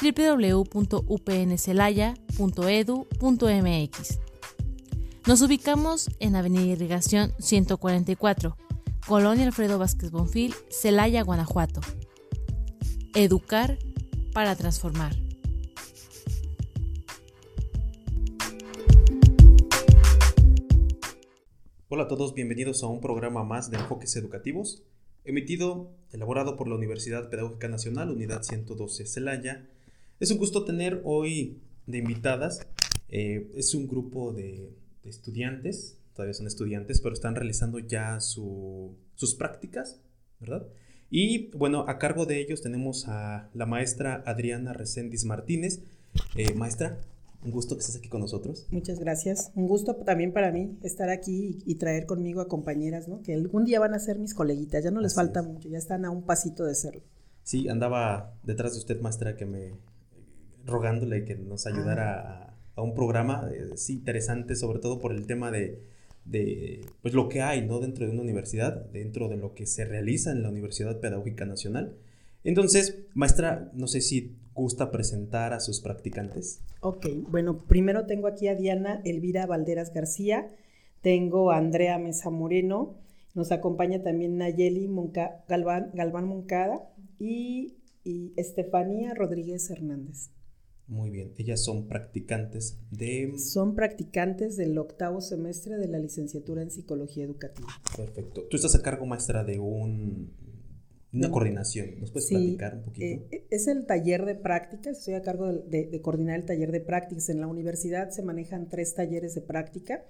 www.upncelaya.edu.mx. Nos ubicamos en Avenida Irrigación 144, Colonia Alfredo Vázquez Bonfil, Celaya, Guanajuato. Educar para transformar. Hola a todos, bienvenidos a un programa más de Enfoques Educativos, emitido, elaborado por la Universidad Pedagógica Nacional, Unidad 112 Celaya, es un gusto tener hoy de invitadas. Eh, es un grupo de, estudiantes, todavía son estudiantes, pero están realizando ya sus prácticas, ¿verdad? Y bueno, a cargo de ellos tenemos a la maestra Adriana Reséndiz Martínez. Eh, maestra, un gusto que estés aquí con nosotros. Muchas gracias. Un gusto también para mí estar aquí y, traer conmigo a compañeras, ¿no? Que algún día van a ser mis coleguitas. Ya no les falta mucho, ya están a un pasito de serlo. Sí, andaba detrás de usted, maestra, que me rogándole que nos ayudara ah. a, un programa eh, interesante, sobre todo por el tema de, pues lo que hay ¿no? dentro de una universidad, dentro de lo que se realiza en la Universidad Pedagógica Nacional. Entonces, maestra, no sé si gusta presentar a sus practicantes. Ok, bueno, primero tengo aquí a Diana Elvira Valderas García, tengo a Andrea Mesa Moreno, nos acompaña también Nayeli Galván, Galván Moncada y, y Estefanía Rodríguez Hernández. Muy bien, ellas son practicantes de... Son practicantes del octavo semestre de la licenciatura en psicología educativa. Perfecto. Tú estás a cargo, maestra, de un, una coordinación. ¿Nos puedes platicar un poquito? Eh, es el taller de prácticas. Estoy a cargo de, coordinar el taller de prácticas. En la universidad se manejan tres talleres de práctica.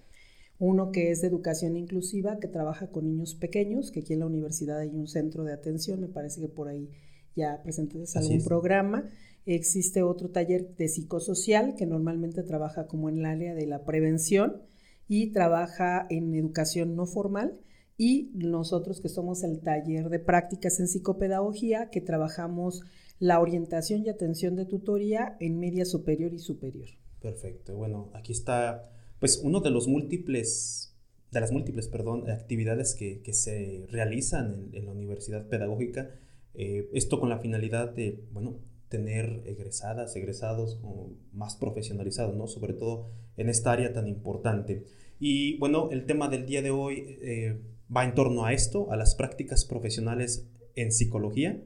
Uno que es de educación inclusiva, que trabaja con niños pequeños, que aquí en la universidad hay un centro de atención. Me parece que por ahí ya presentaste algún programa. Existe otro taller de psicosocial que normalmente trabaja como en el área de la prevención y trabaja en educación no formal. Y nosotros que somos el taller de prácticas en psicopedagogía, que trabajamos la orientación y atención de tutoría en media superior y superior. Perfecto. Bueno, aquí está pues uno de los múltiples, de las múltiples, perdón, actividades que, se realizan en, la universidad pedagógica. Eh, esto con la finalidad de, bueno, tener egresadas, egresados más profesionalizados, ¿no? Sobre todo en esta área tan importante. Y bueno, el tema del día de hoy eh, va en torno a esto, a las prácticas profesionales en psicología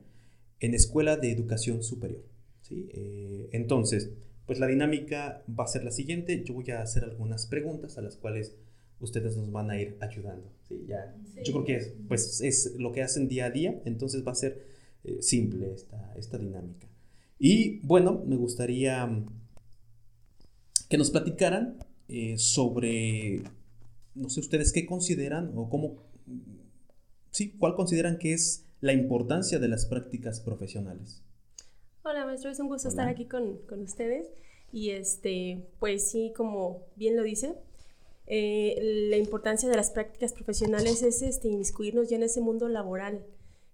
en Escuela de Educación Superior. ¿sí? Eh, entonces, pues la dinámica va a ser la siguiente. Yo voy a hacer algunas preguntas a las cuales ustedes nos van a ir ayudando. ¿sí? Ya, Yo creo que es, pues, es lo que hacen día a día, entonces va a ser eh, simple esta, esta dinámica. Y bueno, me gustaría mm, que nos platicaran eh, sobre, no sé ustedes qué consideran o cómo, sí, cuál consideran que es la importancia de las prácticas profesionales. Hola maestro, es un gusto estar aquí con, con, ustedes y este, pues sí, como bien lo dice, eh, la importancia de las prácticas profesionales es este, inmiscuirnos ya en ese mundo laboral,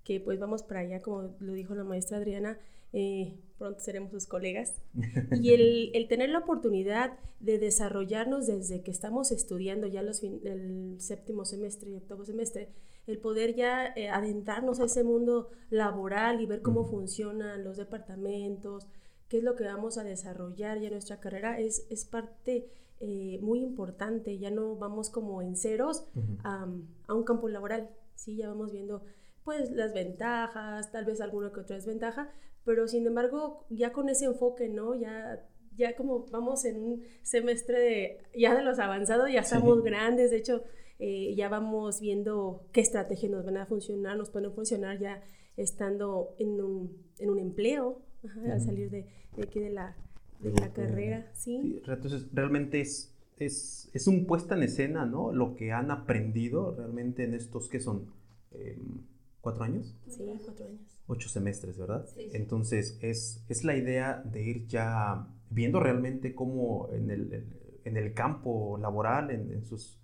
que pues vamos para allá, como lo dijo la maestra Adriana, eh, pronto seremos sus colegas, y el, tener la oportunidad de desarrollarnos desde que estamos estudiando ya los el séptimo semestre y octavo semestre, el poder ya eh, adentrarnos a ese mundo laboral y ver cómo funcionan los departamentos, qué es lo que vamos a desarrollar ya en nuestra carrera, es, es parte eh, muy importante, ya no vamos como en ceros a, a un campo laboral, ¿sí? ya vamos viendo pues las ventajas, tal vez alguna que otra desventaja, pero sin embargo, ya con ese enfoque, ¿no? Ya, ya como vamos en un semestre de, ya de los avanzados, ya estamos grandes, de hecho, eh, ya vamos viendo qué estrategias nos van a funcionar, nos pueden funcionar ya estando en un, en un empleo, al salir de, de, aquí de la, de la carrera, ¿sí? Entonces, realmente es, es, es, un puesta en escena, ¿no? Lo que han aprendido realmente en estos que son em, cuatro años. Sí, cuatro años ocho semestres, ¿verdad? Sí. Entonces, es, es la idea de ir ya viendo realmente cómo en el, en el campo laboral, en, sus,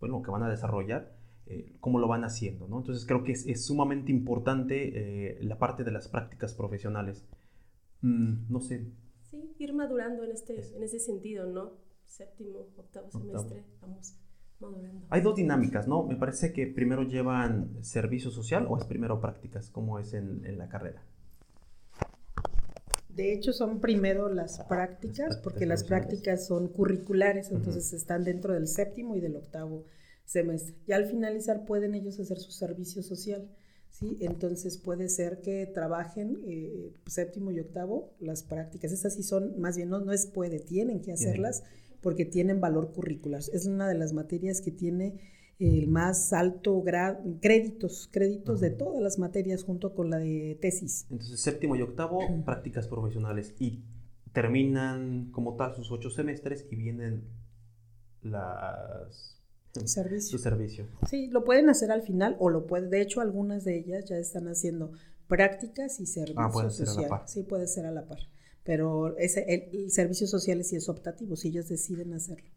bueno, que van a desarrollar, eh, cómo lo van haciendo, ¿no? Entonces creo que es, sumamente importante eh, la parte de las prácticas profesionales. Mm, no sé. Sí, ir madurando en, este, en ese sentido, ¿no? Séptimo, octavo, semestre, vamos madurando. Hay dos dinámicas, ¿no? Me parece que primero llevan servicio social o es primero prácticas, como es en, en la carrera. De hecho, son primero las prácticas, porque las prácticas son curriculares, entonces están dentro del séptimo y del octavo semestre. Y al finalizar pueden ellos hacer su servicio social. ¿sí? Entonces puede ser que trabajen eh, séptimo y octavo las prácticas. Esas sí son, más bien no, no es puede, tienen que hacerlas porque tienen valor curricular. Es una de las materias que tiene el más alto grado, créditos, créditos de todas las materias junto con la de tesis. Entonces, séptimo y octavo, prácticas profesionales. Y terminan como tal sus ocho semestres y vienen las Servicio. Su servicio. Sí, lo pueden hacer al final o lo puede, de hecho algunas de ellas ya están haciendo prácticas y servicio ah, puede social. Ser a la par. Sí, puede ser a la par. Pero ese, el, servicio social sí es optativo, si ellos deciden hacerlo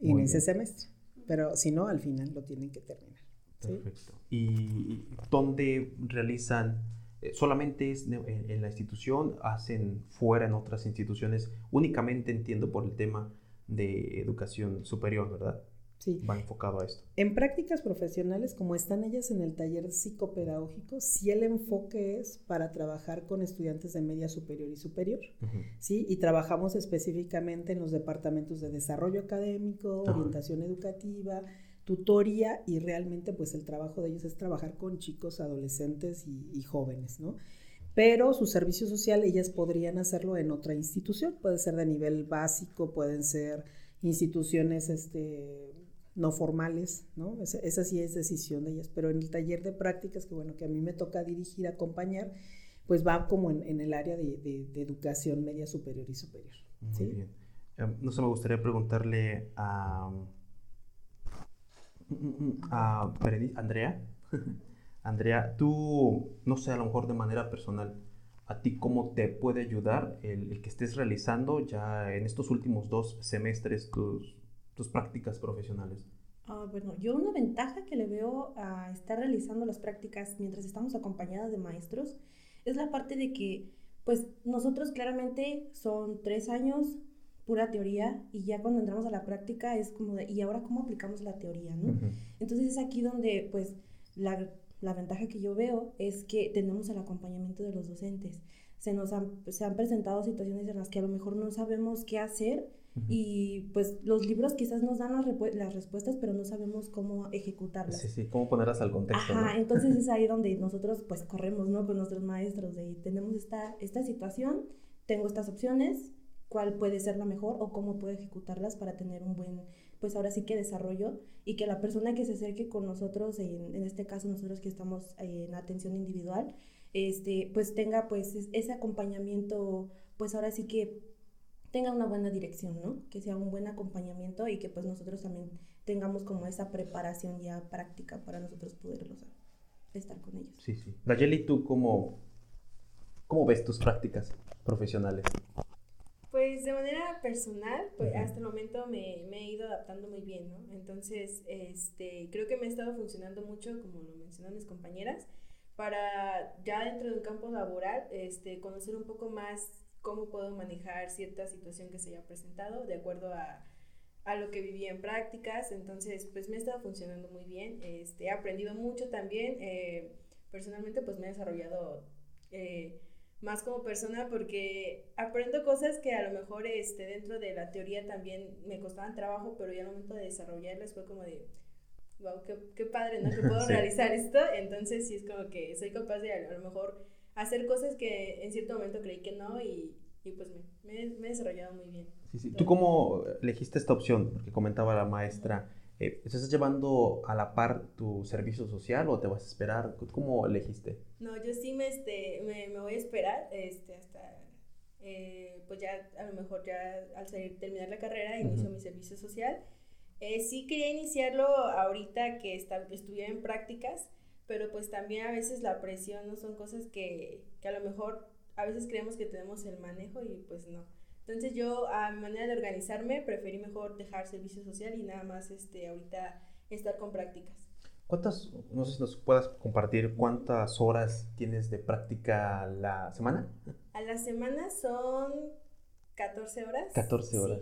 en ese semestre. Pero si no, al final lo tienen que terminar. Perfecto. ¿Y dónde realizan? Eh, ¿Solamente es en la institución? ¿Hacen fuera en otras instituciones? Únicamente entiendo por el tema de educación superior, ¿verdad? Sí. Va enfocado a esto. En prácticas profesionales, como están ellas en el taller psicopedagógico, sí el enfoque es para trabajar con estudiantes de media superior y superior, ¿sí? Y trabajamos específicamente en los departamentos de desarrollo académico, orientación educativa, tutoría y realmente pues el trabajo de ellos es trabajar con chicos, adolescentes y, jóvenes, ¿no? Pero su servicio social ellas podrían hacerlo en otra institución, puede ser de nivel básico, pueden ser instituciones este, no formales, ¿no? Esa, sí es decisión de ellas, pero en el taller de prácticas, que bueno, que a mí me toca dirigir, acompañar, pues va como en, el área de, educación media superior y superior. Muy bien. Em, no sé, me gustaría preguntarle a, a Andrea. Andrea, tú, no sé, a lo mejor de manera personal, ¿a ti cómo te puede ayudar el, que estés realizando ya en estos últimos dos semestres tus, tus prácticas profesionales? Ah, bueno, yo una ventaja que le veo a estar realizando las prácticas mientras estamos acompañadas de maestros es la parte de que, pues nosotros claramente son tres años pura teoría y ya cuando entramos a la práctica es como de, ¿y ahora cómo aplicamos la teoría? ¿no? Entonces es aquí donde, pues, la, la, ventaja que yo veo es que tenemos el acompañamiento de los docentes. Se nos se han presentado situaciones en las que a lo mejor no sabemos qué hacer y pues los libros quizás nos dan las, las, respuestas, pero no sabemos cómo ejecutarlas. Sí, sí, cómo ponerlas al contexto. Ajá, entonces es ahí donde nosotros pues corremos, ¿no? Con nuestros maestros, de tenemos esta, esta situación, tengo estas opciones, cuál puede ser la mejor o cómo puedo ejecutarlas para tener un buen, pues ahora sí que desarrollo y que la persona que se acerque con nosotros, en, en este caso nosotros que estamos en atención individual, este, pues tenga pues ese acompañamiento, pues ahora sí que tenga una buena dirección, ¿no? Que sea un buen acompañamiento y que pues nosotros también tengamos como esa preparación ya práctica para nosotros poderlos estar con ellos. Sí, sí. Nayeli, ¿tú cómo, cómo ves tus prácticas profesionales? Pues de manera personal, pues hasta el momento me, me, he ido adaptando muy bien, ¿no? Entonces, este, creo que me ha estado funcionando mucho, como lo mencionan mis compañeras, para ya dentro de un campo laboral, este, conocer un poco más cómo puedo manejar cierta situación que se haya presentado de acuerdo a, a lo que viví en prácticas. Entonces, pues me ha estado funcionando muy bien. Este, he aprendido mucho también. Eh, personalmente, pues me he desarrollado eh, más como persona porque aprendo cosas que a lo mejor este, dentro de la teoría también me costaban trabajo, pero ya al momento de desarrollarlas fue como de, wow, qué, qué padre, ¿no? Que puedo realizar esto. Entonces, sí es como que soy capaz de a lo mejor hacer cosas que en cierto momento creí que no y, y pues me, me, he desarrollado muy bien. Sí, sí. ¿Tú cómo elegiste esta opción? Porque comentaba la maestra, eh, ¿estás llevando a la par tu servicio social o te vas a esperar? ¿Cómo elegiste? No, yo sí me, este, me, me voy a esperar este, hasta, eh, pues ya a lo mejor ya al salir, terminar la carrera, inicio mi servicio social. Eh, sí quería iniciarlo ahorita que está, estuviera en prácticas, pero pues también a veces la presión no son cosas que, que a lo mejor a veces creemos que tenemos el manejo y pues no. Entonces yo a mi manera de organizarme preferí mejor dejar servicio social y nada más este, ahorita estar con prácticas. ¿Cuántas, no sé si nos puedas compartir cuántas horas tienes de práctica a la semana? A la semana son 14 horas. 14 horas.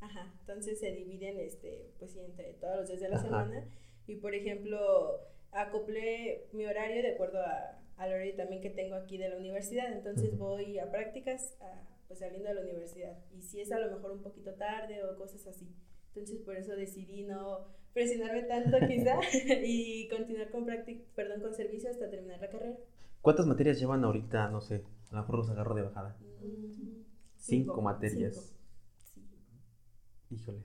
Ajá, entonces se dividen, este, pues sí, entre todos los días de la semana. Y por ejemplo, acoplé mi horario de acuerdo a, al horario también que tengo aquí de la universidad. Entonces voy a prácticas, pues saliendo de la universidad. Y si es a lo mejor un poquito tarde o cosas así. Entonces por eso decidí no presionarme tanto quizá y continuar con perdón, con servicio hasta terminar la carrera. ¿Cuántas materias llevan ahorita? No sé, a lo mejor los agarro de bajada. Mm, cinco, materias. Híjoles.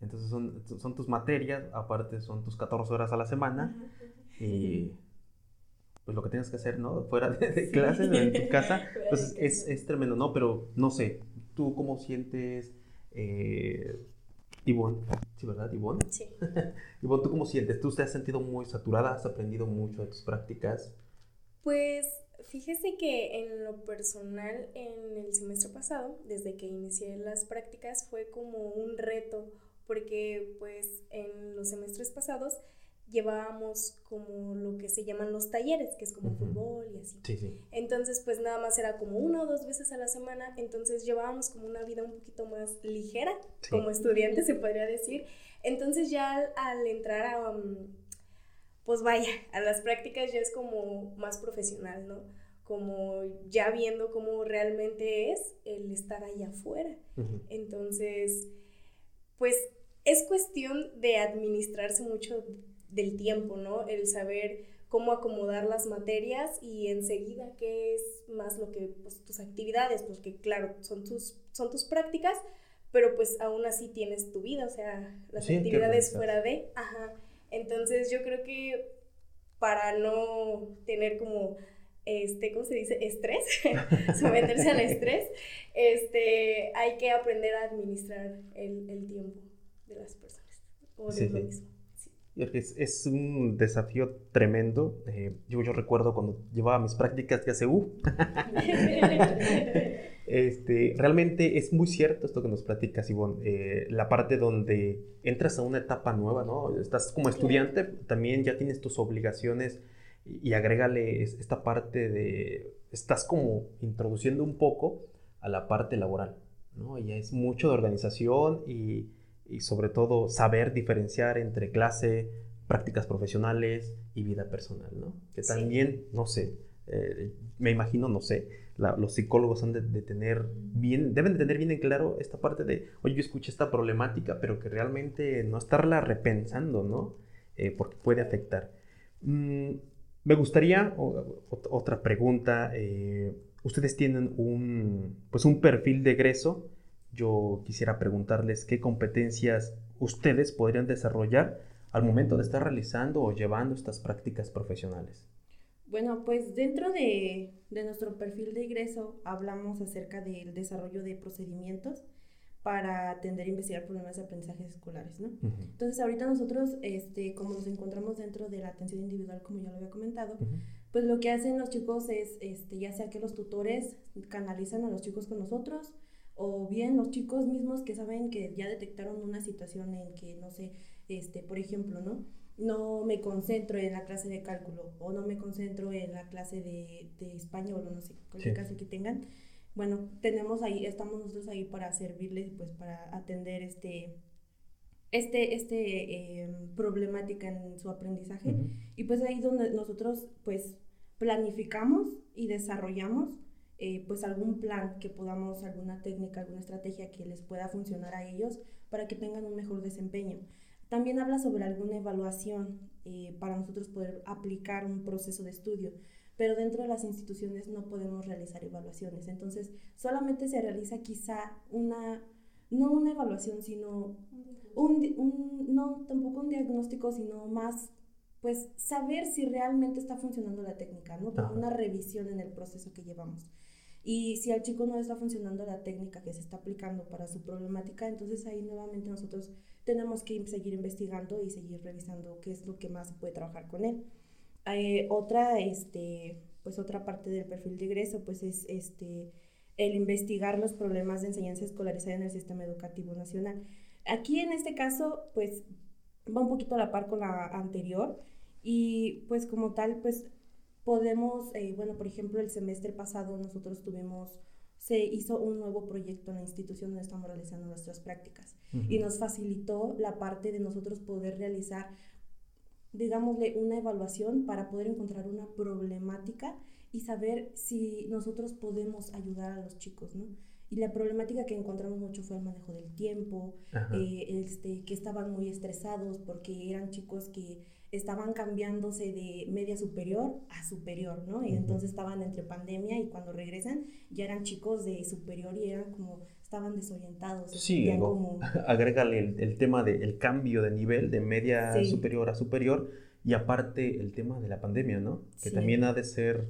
Entonces son, son tus materias, aparte son tus 14 horas a la semana. Y pues lo que tienes que hacer, ¿no? Fuera de, clases, en tu casa. Entonces es, es, tremendo, ¿no? Pero no sé, ¿tú cómo sientes? Eh, Ivonne, ¿sí verdad, Ivonne? Sí. Ivonne, ¿tú cómo sientes? ¿Tú te has sentido muy saturada? ¿Has aprendido mucho de tus prácticas? Pues fíjese que en lo personal, en el semestre pasado, desde que inicié las prácticas, fue como un reto, porque pues en los semestres pasados llevábamos como lo que se llaman los talleres, que es como fútbol y así. Sí, sí. Entonces, pues nada más era como una o dos veces a la semana, entonces llevábamos como una vida un poquito más ligera, como estudiante se podría decir. Entonces ya al, entrar a, um, pues vaya, a las prácticas ya es como más profesional, ¿no? Como ya viendo cómo realmente es el estar allá afuera. Entonces, pues es cuestión de administrarse mucho del tiempo, ¿no? El saber cómo acomodar las materias y enseguida qué es más lo que, pues, tus actividades, porque claro, son tus, son tus prácticas, pero pues aún así tienes tu vida, o sea, las actividades fuera de, ajá. Entonces yo creo que para no tener como, este, ¿cómo se dice? Estrés, someterse al estrés, este, hay que aprender a administrar el, el tiempo de las personas o de lo mismo. Es, es, un desafío tremendo. Eh, yo, yo recuerdo cuando llevaba mis prácticas de ACU. este, realmente es muy cierto esto que nos platicas, Ivonne. Eh, la parte donde entras a una etapa nueva, ¿no? Estás como estudiante, también ya tienes tus obligaciones y, y agrégale esta parte de... Estás como introduciendo un poco a la parte laboral, ¿no? Ya es mucho de organización y y sobre todo saber diferenciar entre clase, prácticas profesionales y vida personal, ¿no? Que también, no sé, eh, me imagino, no sé, los psicólogos han de, tener bien, deben de tener bien en claro esta parte de, oye, yo escuché esta problemática, pero que realmente no estarla repensando, ¿no? Eh, porque puede afectar. Mm, me gustaría, otra pregunta, eh, ustedes tienen un, pues un perfil de egreso yo quisiera preguntarles qué competencias ustedes podrían desarrollar al momento de estar realizando o llevando estas prácticas profesionales. Bueno, pues dentro de, nuestro perfil de ingreso hablamos acerca del desarrollo de procedimientos para atender e investigar problemas de aprendizaje escolares, ¿no? Entonces, ahorita nosotros, este, como nos encontramos dentro de la atención individual, como ya lo había comentado, pues lo que hacen los chicos es, este, ya sea que los tutores canalizan a los chicos con nosotros, o bien los chicos mismos que saben que ya detectaron una situación en que, no sé, este, por ejemplo, ¿no? No me concentro en la clase de cálculo o no me concentro en la clase de, de español o no sé, cualquier caso que tengan. Bueno, tenemos ahí, estamos nosotros ahí para servirles, pues para atender este, este, este eh, problemática en su aprendizaje. Y pues ahí donde nosotros pues planificamos y desarrollamos eh, pues algún plan que podamos, alguna técnica, alguna estrategia que les pueda funcionar a ellos para que tengan un mejor desempeño. También habla sobre alguna evaluación eh, para nosotros poder aplicar un proceso de estudio, pero dentro de las instituciones no podemos realizar evaluaciones. Entonces, solamente se realiza quizá una, no una evaluación, sino un, un, no tampoco un diagnóstico, sino más pues saber si realmente está funcionando la técnica, ¿no? Como una revisión en el proceso que llevamos. Y si al chico no está funcionando la técnica que se está aplicando para su problemática, entonces ahí nuevamente nosotros tenemos que seguir investigando y seguir revisando qué es lo que más puede trabajar con él. Eh, otra, este, pues otra parte del perfil de egreso, pues es este, el investigar los problemas de enseñanza escolarizada en el sistema educativo nacional. Aquí en este caso, pues va un poquito a la par con la anterior y pues como tal, pues podemos, eh, bueno, por ejemplo, el semestre pasado nosotros tuvimos, se hizo un nuevo proyecto en la institución donde estamos realizando nuestras prácticas. Y nos facilitó la parte de nosotros poder realizar, digámosle, una evaluación para poder encontrar una problemática y saber si nosotros podemos ayudar a los chicos, ¿no? Y la problemática que encontramos mucho fue el manejo del tiempo, eh, este, que estaban muy estresados porque eran chicos que estaban cambiándose de media superior a superior, ¿no? Y entonces estaban entre pandemia y cuando regresan ya eran chicos de superior y eran como, estaban desorientados. Sí, como... agrégale el, tema del cambio de nivel de media superior a superior y aparte el tema de la pandemia, ¿no? Que también ha de ser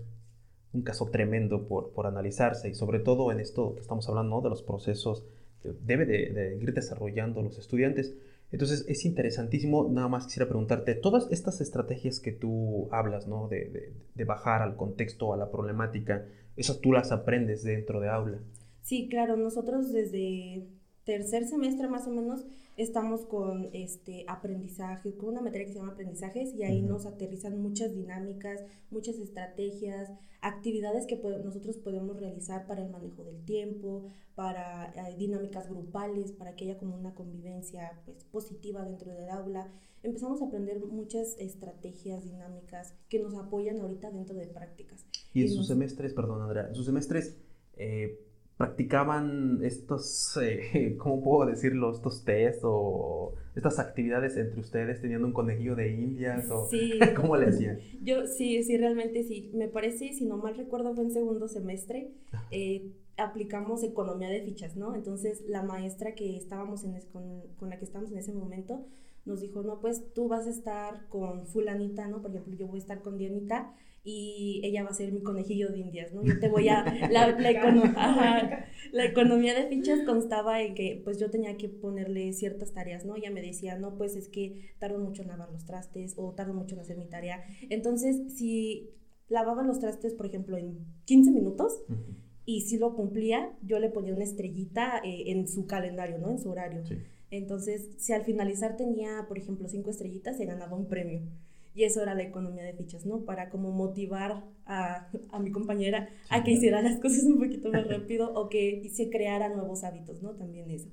un caso tremendo por, por analizarse y sobre todo en esto que estamos hablando, ¿no? De los procesos que debe de, de ir desarrollando los estudiantes. Entonces es interesantísimo, nada más quisiera preguntarte, todas estas estrategias que tú hablas, ¿no? De, de, bajar al contexto, a la problemática, esas tú las aprendes dentro de aula. Sí, claro, nosotros desde tercer semestre más o menos estamos con este aprendizaje, con una materia que se llama aprendizajes y ahí nos aterrizan muchas dinámicas, muchas estrategias, actividades que nosotros podemos realizar para el manejo del tiempo, para eh, dinámicas grupales, para que haya como una convivencia pues, positiva dentro del aula. Empezamos a aprender muchas estrategias dinámicas que nos apoyan ahorita dentro de prácticas. Y en sus semestres, perdón Andrea, en sus semestres... Eh, practicaban estos, eh, ¿cómo puedo decirlo? Estos test o estas actividades entre ustedes teniendo un conejillo de indias o sí. cómo le hacían. Yo sí, sí, realmente sí. Me parece, si no mal recuerdo, fue en segundo semestre. Eh, aplicamos economía de fichas, ¿no? Entonces la maestra que estábamos en con, con, la que estábamos en ese momento nos dijo, no, pues tú vas a estar con fulanita, ¿no? Por ejemplo, yo voy a estar con Dianita y ella va a ser mi conejillo de indias, ¿no? Yo te voy a... La, la, la, economía de fichas constaba en que pues yo tenía que ponerle ciertas tareas, ¿no? Ella me decía, no, pues es que tardo mucho en lavar los trastes o tardo mucho en hacer mi tarea. Entonces, si lavaba los trastes, por ejemplo, en 15 minutos, y si lo cumplía, yo le ponía una estrellita eh, en su calendario, ¿no? En su horario. Entonces, si al finalizar tenía, por ejemplo, cinco estrellitas, se ganaba un premio. Y eso era la economía de fichas, ¿no? Para como motivar a, a mi compañera a que hiciera las cosas un poquito más rápido o que se creara nuevos hábitos, ¿no? También eso.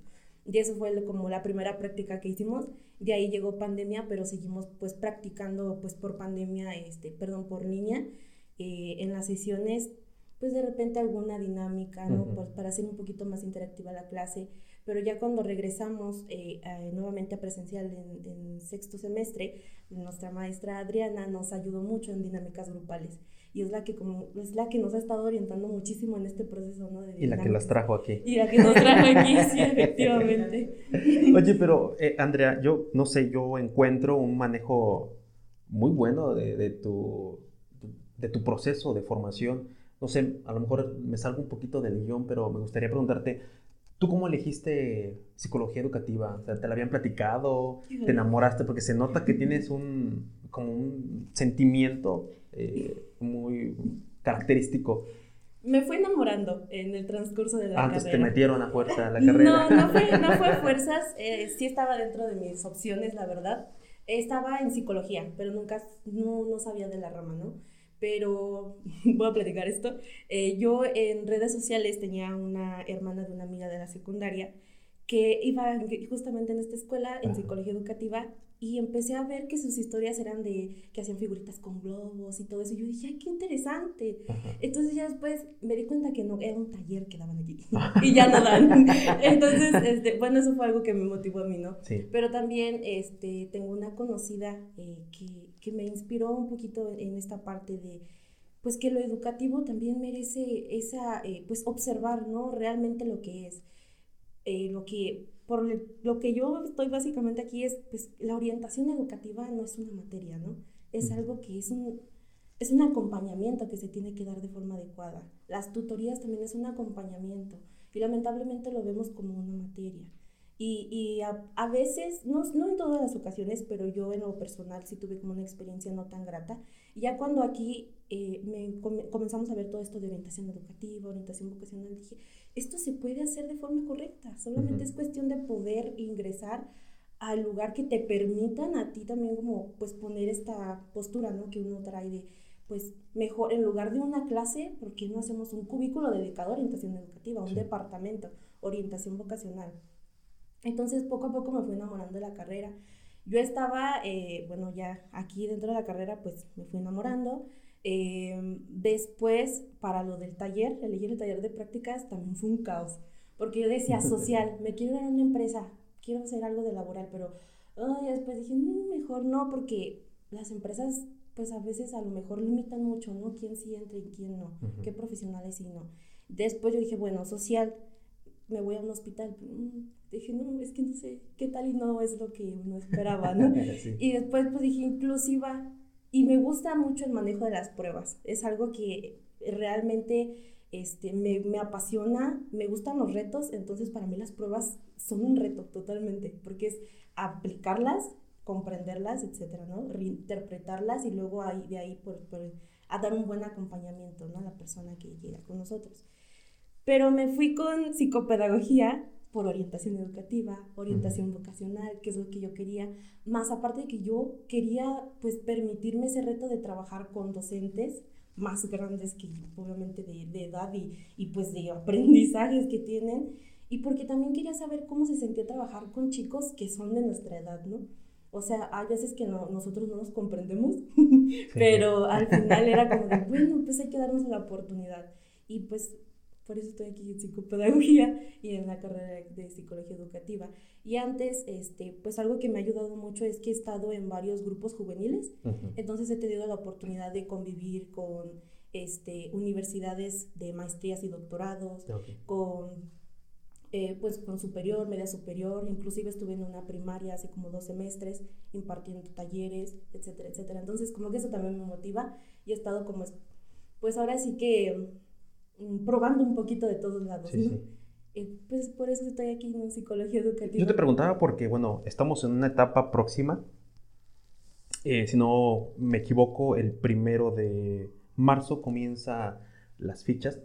Y eso fue como la primera práctica que hicimos. De ahí llegó pandemia, pero seguimos pues practicando pues por pandemia, este, perdón, por niña, eh, en las sesiones, pues de repente alguna dinámica, ¿no? pues para hacer un poquito más interactiva la clase pero ya cuando regresamos eh, nuevamente a presencial en, sexto semestre, nuestra maestra Adriana nos ayudó mucho en dinámicas grupales y es la que como es la que nos ha estado orientando muchísimo en este proceso, ¿no? y la que las trajo aquí. Y la que nos trajo aquí, sí, efectivamente. Oye, pero eh, Andrea, yo no sé, yo encuentro un manejo muy bueno de, de, tu, de tu proceso de formación. No sé, a lo mejor me salgo un poquito del guion, pero me gustaría preguntarte, ¿Tú cómo elegiste psicología educativa? O sea, ¿te la habían platicado? ¿Te enamoraste? Porque se nota que tienes un, como un sentimiento eh, muy característico. Me fui enamorando en el transcurso de la ah, carrera. te metieron a fuerza a la carrera. No, no fue, no fue fuerzas. Eh, sí estaba dentro de mis opciones, la verdad. Estaba en psicología, pero nunca, no, no sabía de la rama, ¿no? Pero voy a platicar esto. Eh, yo en redes sociales tenía una hermana de una amiga de la secundaria que iba justamente en esta escuela, en psicología educativa, y empecé a ver que sus historias eran de que hacían figuritas con globos y todo eso. Y yo dije, ¡ay, qué interesante! Entonces ya después me di cuenta que no, era un taller que daban aquí y ya no dan. Entonces, este, bueno, eso fue algo que me motivó a mí, ¿no? Sí. Pero también este, tengo una conocida eh, que, que me inspiró un poquito en esta parte de pues que lo educativo también merece esa, eh, pues observar, ¿no? Realmente lo que es. Eh, lo que, por lo que yo estoy básicamente aquí es, pues la orientación educativa no es una materia, ¿no? Es algo que es un, es un acompañamiento que se tiene que dar de forma adecuada. Las tutorías también es un acompañamiento y lamentablemente lo vemos como una materia. Y, y a, a, veces, no, no en todas las ocasiones, pero yo en lo personal sí tuve como una experiencia no tan grata, Y ya cuando aquí eh, me comenzamos a ver todo esto de orientación educativa, orientación vocacional, dije, esto se puede hacer de forma correcta, solamente es cuestión de poder ingresar al lugar que te permitan a ti también como pues poner esta postura, ¿no? Que uno trae de, pues mejor, en lugar de una clase, ¿por qué no hacemos un cubículo dedicado a orientación educativa, un departamento, orientación vocacional? Entonces poco a poco me fui enamorando de la carrera. Yo estaba, eh, bueno, ya aquí dentro de la carrera, pues me fui enamorando. Em, después, para lo del taller, elegir el taller de prácticas también fue un caos, porque yo decía social, me quiero ir a una empresa, quiero hacer algo de laboral, pero después dije, mm, mejor no, porque las empresas pues a veces a lo mejor limitan mucho, ¿no? ¿Quién sí entra y quién no? ¿Qué profesionales sí no? Después yo dije, bueno, social, me voy a un hospital. Mm, dije, no, es que no sé qué tal y no es lo que uno esperaba, ¿no? Y después pues dije, inclusiva, y me gusta mucho el manejo de las pruebas. Es algo que realmente este, me, me, apasiona, me gustan los retos, entonces para mí las pruebas son un reto totalmente, porque es aplicarlas, comprenderlas, etcétera, ¿no? Reinterpretarlas y luego ahí, de ahí por, por, a dar un buen acompañamiento, ¿no? A la persona que llega con nosotros. Pero me fui con psicopedagogía por orientación educativa, orientación vocacional, que es lo que yo quería, más aparte de que yo quería pues permitirme ese reto de trabajar con docentes, más grandes que yo, obviamente de, de edad y, y, pues de aprendizajes que tienen, y porque también quería saber cómo se sentía trabajar con chicos que son de nuestra edad, ¿no? O sea, hay veces que no, nosotros no nos comprendemos, pero al final era como de, bueno, pues hay que darnos la oportunidad. Y pues por eso estoy aquí en psicopedagogía y en la carrera de psicología educativa. Y antes, este, pues algo que me ha ayudado mucho es que he estado en varios grupos juveniles, entonces he tenido la oportunidad de convivir con este, universidades de maestrías y doctorados, con, eh, pues, con superior, media superior, inclusive estuve en una primaria hace como dos semestres impartiendo talleres, etcétera, etcétera. Entonces como que eso también me motiva y he estado como, pues ahora sí que probando un poquito de todos lados. pues por eso estoy aquí en psicología educativa. Yo te preguntaba porque, bueno, estamos en una etapa próxima. Eh, si no me equivoco, el primero de marzo comienza las fichas,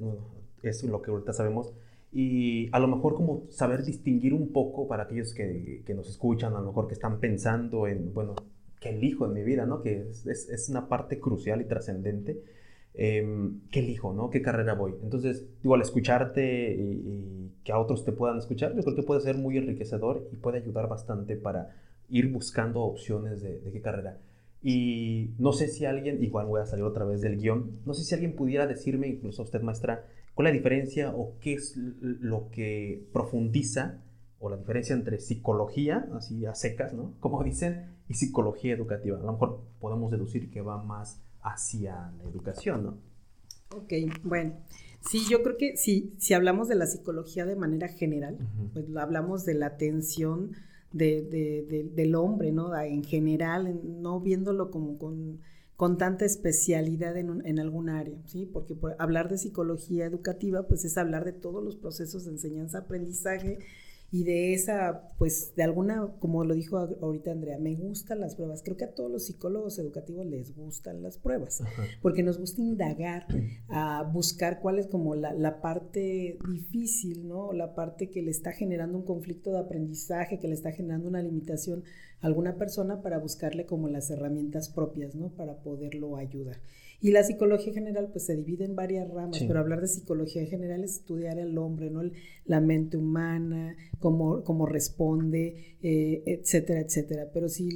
es lo que ahorita sabemos, y a lo mejor como saber distinguir un poco para aquellos que, que nos escuchan, a lo mejor que están pensando en, bueno, ¿qué elijo en mi vida? ¿no? Que es, es, es una parte crucial y trascendente Em, ¿qué elijo, no? ¿Qué carrera voy? Entonces, digo, al escucharte y, que a otros te puedan escuchar, yo creo que puede ser muy enriquecedor y puede ayudar bastante para ir buscando opciones de, qué carrera. Y no sé si alguien, igual voy a salir otra vez del guion, no sé si alguien pudiera decirme, incluso usted maestra, cuál es la diferencia o qué es lo que profundiza o la diferencia entre psicología, así a secas, ¿no? Como dicen, y psicología educativa. A lo mejor podemos deducir que va más hacia la educación, ¿no? Ok, bueno. Sí, yo creo que sí, si hablamos de la psicología de manera general, pues hablamos de la atención de, del hombre, ¿no? En general, no viéndolo como con, con tanta especialidad en, en, algún área, ¿sí? Porque hablar de psicología educativa, pues es hablar de todos los procesos de enseñanza-aprendizaje y de esa, pues de alguna, como lo dijo ahorita Andrea, me gustan las pruebas. Creo que a todos los psicólogos educativos les gustan las pruebas, porque nos gusta indagar, a buscar cuál es como la, la, parte difícil, ¿no? La parte que le está generando un conflicto de aprendizaje, que le está generando una limitación a alguna persona para buscarle como las herramientas propias, ¿no? Para poderlo ayudar. Y la psicología general pues se divide en varias ramas, pero hablar de psicología general es estudiar el hombre, ¿no? la mente humana, cómo, cómo responde, eh, etcétera, etcétera. Pero si,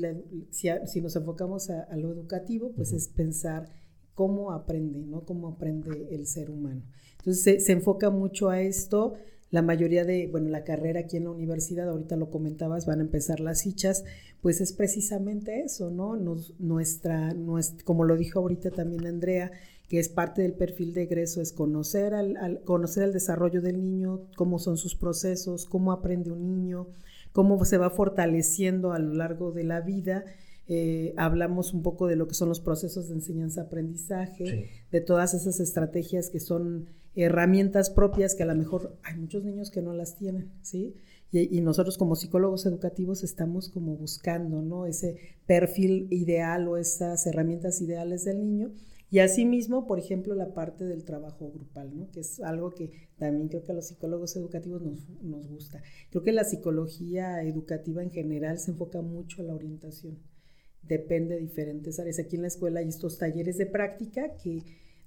si, nos enfocamos a, lo educativo, pues es pensar cómo aprende, ¿no? Cómo aprende el ser humano. Entonces se, se enfoca mucho a esto la mayoría de, bueno, la carrera aquí en la universidad, ahorita lo comentabas, van a empezar las fichas, pues es precisamente eso, ¿no? nuestra, como lo dijo ahorita también Andrea, que es parte del perfil de egreso, es conocer, al, conocer el desarrollo del niño, cómo son sus procesos, cómo aprende un niño, cómo se va fortaleciendo a lo largo de la vida. Eh, hablamos un poco de lo que son los procesos de enseñanza-aprendizaje, de todas esas estrategias que son herramientas propias que a lo mejor hay muchos niños que no las tienen, ¿sí? Y, nosotros como psicólogos educativos estamos como buscando, ¿no? Ese perfil ideal o esas herramientas ideales del niño. Y asimismo, por ejemplo, la parte del trabajo grupal, ¿no? Que es algo que también creo que a los psicólogos educativos nos, nos gusta. Creo que la psicología educativa en general se enfoca mucho a la orientación. Depende de diferentes áreas. Aquí en la escuela hay estos talleres de práctica que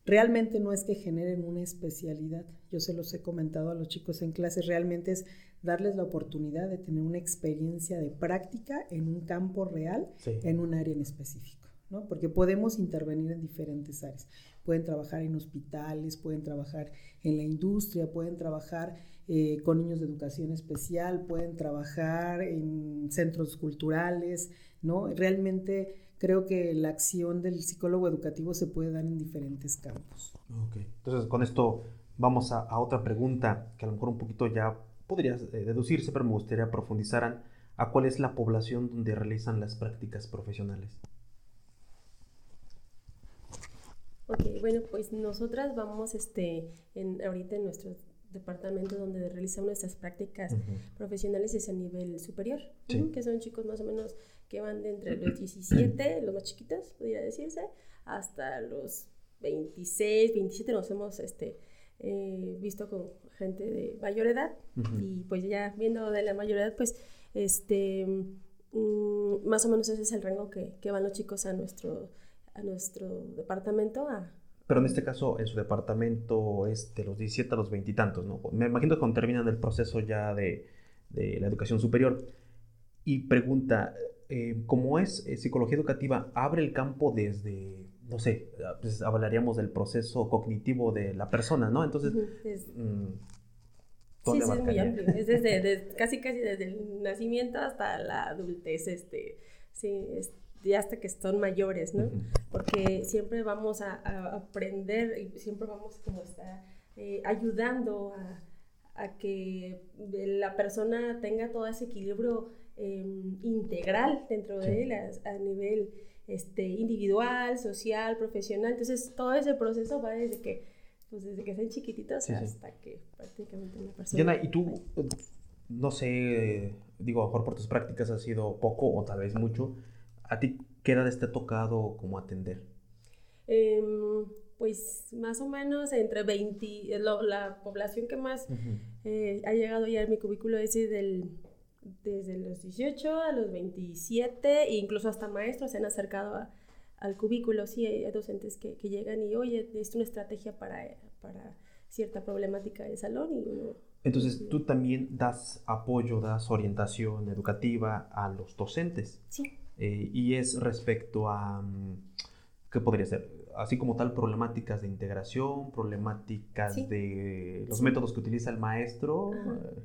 realmente no es que generen una especialidad. Yo se los he comentado a los chicos en clase, realmente es darles la oportunidad de tener una experiencia de práctica en un campo real, en un área en específico, ¿no? Porque podemos intervenir en diferentes áreas. Pueden trabajar en hospitales, pueden trabajar en la industria, pueden trabajar eh, con niños de educación especial, pueden trabajar en centros culturales, ¿no? Realmente creo que la acción del psicólogo educativo se puede dar en diferentes campos. Ok, entonces con esto vamos a, otra pregunta que a lo mejor un poquito ya podría eh, deducirse, pero me gustaría profundizar a cuál es la población donde realizan las prácticas profesionales. Ok, bueno, pues nosotras vamos este, en, ahorita en nuestro departamento donde realizamos nuestras prácticas profesionales es a nivel superior, que son chicos más o menos que van de entre los 17, los más chiquitos, podría decirse, hasta los 26, 27 nos hemos este, eh, visto con gente de mayor edad. Y pues ya viendo de la mayor edad, pues este, mm, más o menos ese es el rango que, que, van los chicos a nuestro, a nuestro departamento a, pero en este caso, en su departamento es de los 17 a los 20 y tantos, ¿no? Me imagino que cuando terminan el proceso ya de, de la educación superior. Y pregunta, eh, como es eh, psicología educativa, abre el campo desde, no sé, pues hablaríamos del proceso cognitivo de la persona, ¿no? Entonces, mm, sí, sí, es muy amplio. Es desde, casi casi desde el nacimiento hasta la adultez, este, sí, y hasta que son mayores, ¿no? Porque siempre vamos a, aprender y siempre vamos como estar eh, ayudando a, a que la persona tenga todo ese equilibrio Em, integral dentro de él a, nivel este, individual, social, profesional. Entonces, todo ese proceso va desde que, pues desde que sean chiquititos hasta que prácticamente una persona... ¿y tú, no sé, digo, a lo mejor por tus prácticas ha sido poco o tal vez mucho, ¿a ti qué edad te ha tocado como atender? Em, pues más o menos entre 20, la población que más eh, ha llegado ya a mi cubículo es del desde los 18 a los 27 e incluso hasta maestros se han acercado al cubículo. Sí, hay, docentes que, llegan y, oye, es una estrategia para, para cierta problemática del salón y Entonces, tú también das apoyo, das orientación educativa a los docentes. Sí. Eh, y es respecto a, mm, ¿qué podría ser? así como tal problemáticas de integración, problemáticas de los métodos que utiliza el maestro.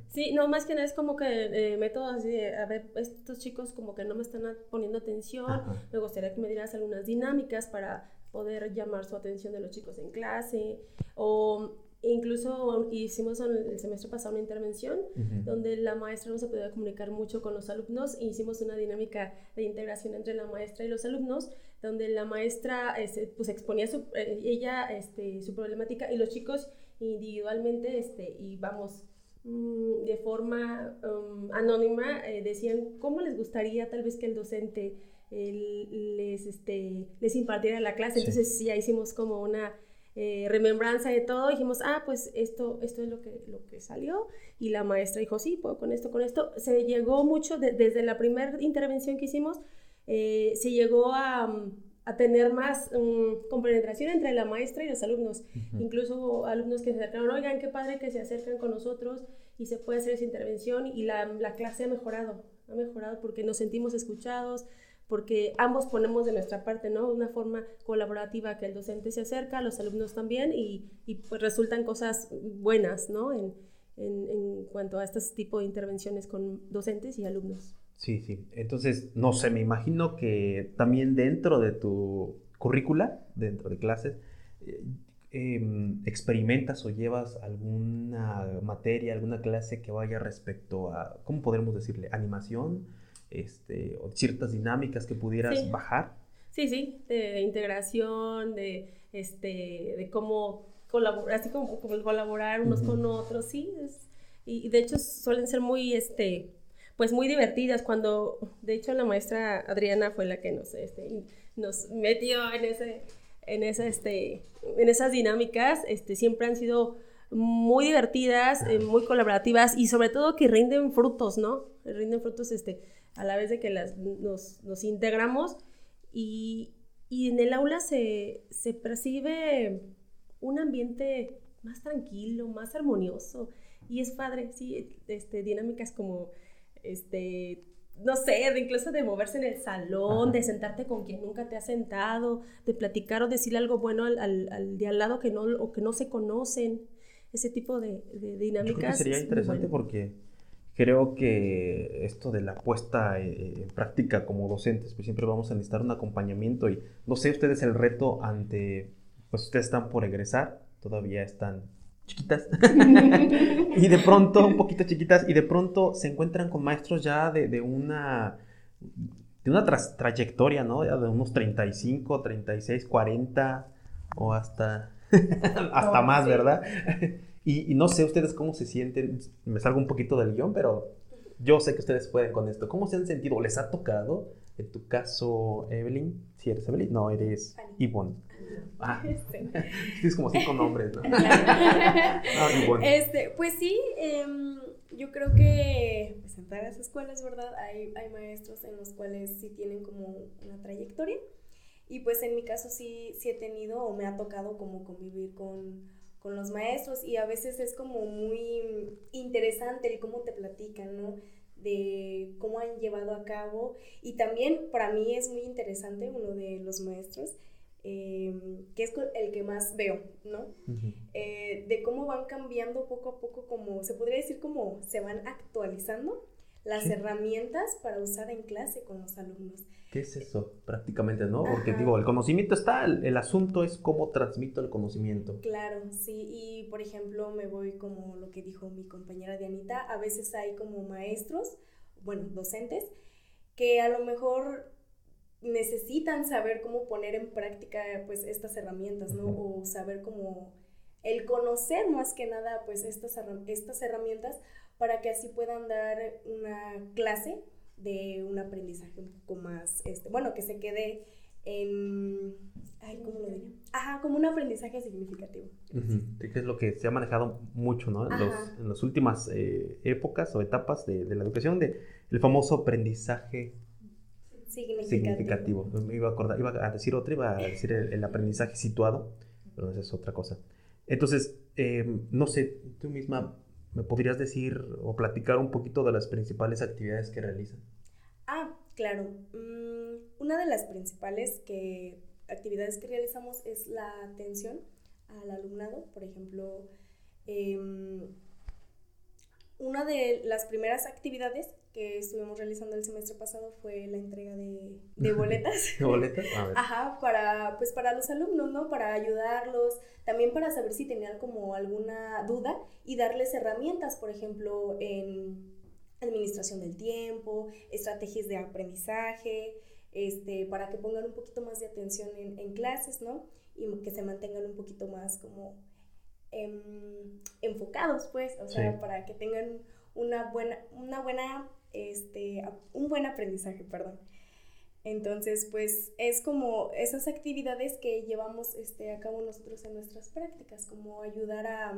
Sí, no, más que nada es como que eh, métodos de, a ver, estos chicos como que no me están poniendo atención, me gustaría que me dieras algunas dinámicas para poder llamar su atención de los chicos en clase, o Incluso hicimos el semestre pasado una intervención donde la maestra no se podía comunicar mucho con los alumnos e hicimos una dinámica de integración entre la maestra y los alumnos donde la maestra este, pues exponía su, eh, ella este, su problemática y los chicos individualmente este, y vamos mm, de forma um, anónima eh, decían cómo les gustaría tal vez que el docente les, este, les impartiera la clase. Entonces ya hicimos como una eh, remembranza de todo, dijimos, ah, pues esto, esto es lo que, lo que salió. Y la maestra dijo, sí, puedo con esto, con esto. Se llegó mucho, desde la primera intervención que hicimos, eh, se llegó a, a tener más um, compenetración entre la maestra y los alumnos. Incluso alumnos que se acercaron, oigan, qué padre que se acercan con nosotros y se puede hacer esa intervención. Y la, la clase ha mejorado, ha mejorado porque nos sentimos escuchados, porque ambos ponemos de nuestra parte, ¿no? Una forma colaborativa que el docente se acerca, los alumnos también, y, y pues resultan cosas buenas, ¿no? En, en, en, cuanto a este tipo de intervenciones con docentes y alumnos. Sí, sí. Entonces, no sé, me imagino que también dentro de tu currícula, dentro de clases, eh, em, experimentas o llevas alguna materia, alguna clase que vaya respecto a, ¿cómo podremos decirle? Animación este, o ciertas dinámicas que pudieras bajar. Sí, sí, de, integración, de, este, de cómo colaborar, así como, colaborar unos con otros, sí, es, y, de hecho suelen ser muy, este, pues muy divertidas cuando, de hecho la maestra Adriana fue la que nos, este, nos metió en ese, en esa, este, en esas dinámicas, este, siempre han sido muy divertidas, eh, muy colaborativas y sobre todo que rinden frutos, ¿no? Rinden frutos este, a la vez de que las, nos, nos integramos y, y, en el aula se, se percibe un ambiente más tranquilo, más armonioso. Y es padre, sí, este, dinámicas como, este, no sé, incluso de moverse en el salón, de sentarte con quien nunca te ha sentado, de platicar o decirle algo bueno al, al, de al lado que no, o que no se conocen. Ese tipo de, dinámicas. sería interesante porque creo que esto de la puesta eh, en práctica como docentes, pues siempre vamos a necesitar un acompañamiento y no sé ustedes el reto ante, pues ustedes están por egresar, todavía están chiquitas y de pronto, un poquito chiquitas y de pronto se encuentran con maestros ya de, una de una trayectoria, ¿no? Ya de unos 35, 36, 40 o hasta hasta más, ¿verdad? Y, no sé ustedes cómo se sienten, me salgo un poquito del guion, pero yo sé que ustedes pueden con esto. ¿Cómo se han sentido? ¿Les ha tocado? En tu caso, Evelyn, si eres Evelyn, no, eres Ivonne. Ah, este. es como cinco nombres, ¿no? ah, este, pues sí, em, yo creo que pues, en todas las escuelas, ¿verdad? Hay, hay maestros en los cuales sí tienen como una trayectoria y pues en mi caso sí, sí he tenido o me ha tocado como convivir con, con los maestros y a veces es como muy interesante el cómo te platican, ¿no? de cómo han llevado a cabo y también para mí es muy interesante uno de los maestros em, que es el que más veo, ¿no? Eh, de cómo van cambiando poco a poco, como se podría decir como se van actualizando las herramientas para usar en clase con los alumnos. ¿Qué es eso? Prácticamente, ¿no? Porque digo, el conocimiento está, el, asunto es cómo transmito el conocimiento. Claro, sí, y por ejemplo me voy como lo que dijo mi compañera Dianita, a veces hay como maestros, bueno, docentes, que a lo mejor necesitan saber cómo poner en práctica pues estas herramientas, ¿no? O saber cómo el conocer más que nada pues estas, estas herramientas para que así puedan dar una clase de un aprendizaje un poco más, este, bueno, que se quede en, ay, ¿cómo lo diría? Ajá, como un aprendizaje significativo. Que es lo que se ha manejado mucho, ¿no? En, los, las últimas eh, épocas o etapas de, de, la educación, de el famoso aprendizaje significativo. Me iba a, acordar, iba a decir otra, iba a decir el, aprendizaje situado, pero esa es otra cosa. Entonces, eh, no sé, tú misma ¿Me podrías decir o platicar un poquito de las principales actividades que realizan? Ah, claro. Mm, una de las principales actividades que realizamos es la atención al alumnado. Por ejemplo, em, una de las primeras actividades que estuvimos realizando el semestre pasado fue la entrega de, de boletas. ¿De boletas? Ajá, para, pues para los alumnos, ¿no? Para ayudarlos, también para saber si tenían como alguna duda y darles herramientas, por ejemplo, en administración del tiempo, estrategias de aprendizaje, este, para que pongan un poquito más de atención en, en clases, ¿no? Y que se mantengan un poquito más como em, enfocados, pues, o sea, para que tengan una buena, una buena este, un buen aprendizaje, perdón. Entonces, pues es como esas actividades que llevamos este, a cabo nosotros en nuestras prácticas, como ayudar a,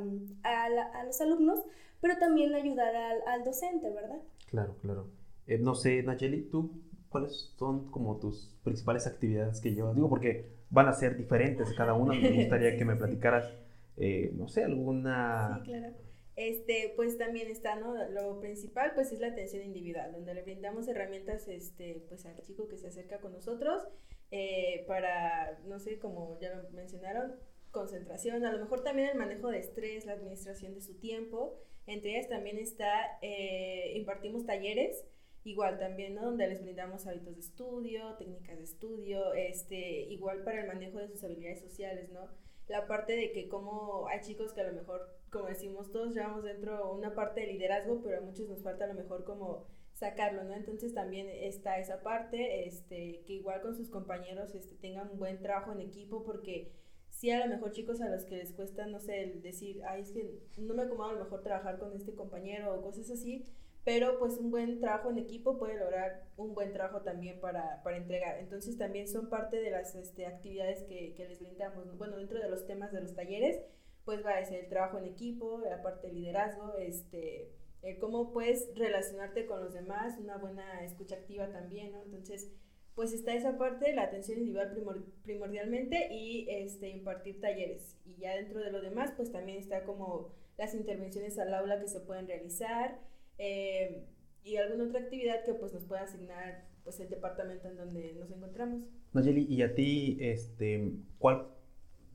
a, los alumnos, pero también ayudar al, al docente, ¿verdad? Claro, claro. Eh, no sé, Nayeli, ¿tú cuáles son como tus principales actividades que llevas? Digo, porque van a ser diferentes cada una. Me gustaría que me platicaras, eh, no sé, alguna... Sí, claro este, pues también está, ¿no? Lo principal, pues es la atención individual, donde le brindamos herramientas, este, pues al chico que se acerca con nosotros eh, para, no sé, como ya lo mencionaron, concentración, a lo mejor también el manejo de estrés, la administración de su tiempo. Entre ellas también está, eh, impartimos talleres, igual también, ¿no? Donde les brindamos hábitos de estudio, técnicas de estudio, este, igual para el manejo de sus habilidades sociales, ¿no? La parte de que como hay chicos que a lo mejor como decimos, todos llevamos dentro una parte de liderazgo, pero a muchos nos falta a lo mejor como sacarlo, ¿no? Entonces también está esa parte, este, que igual con sus compañeros este, tengan un buen trabajo en equipo, porque sí a lo mejor chicos a los que les cuesta, no sé, el decir, ay, es que no me acomoda a lo mejor trabajar con este compañero o cosas así, pero pues un buen trabajo en equipo puede lograr un buen trabajo también para, para entregar. Entonces también son parte de las este, actividades que, que, les brindamos. Bueno, dentro de los temas de los talleres, pues va a ser el trabajo en equipo, la parte de liderazgo, este, cómo puedes relacionarte con los demás, una buena escucha activa también, ¿no? Entonces, pues está esa parte, la atención individual primordialmente y este, impartir talleres. Y ya dentro de lo demás, pues también está como las intervenciones al aula que se pueden realizar eh, y alguna otra actividad que pues nos pueda asignar pues el departamento en donde nos encontramos. Nayeli, ¿y a ti, este, cuál,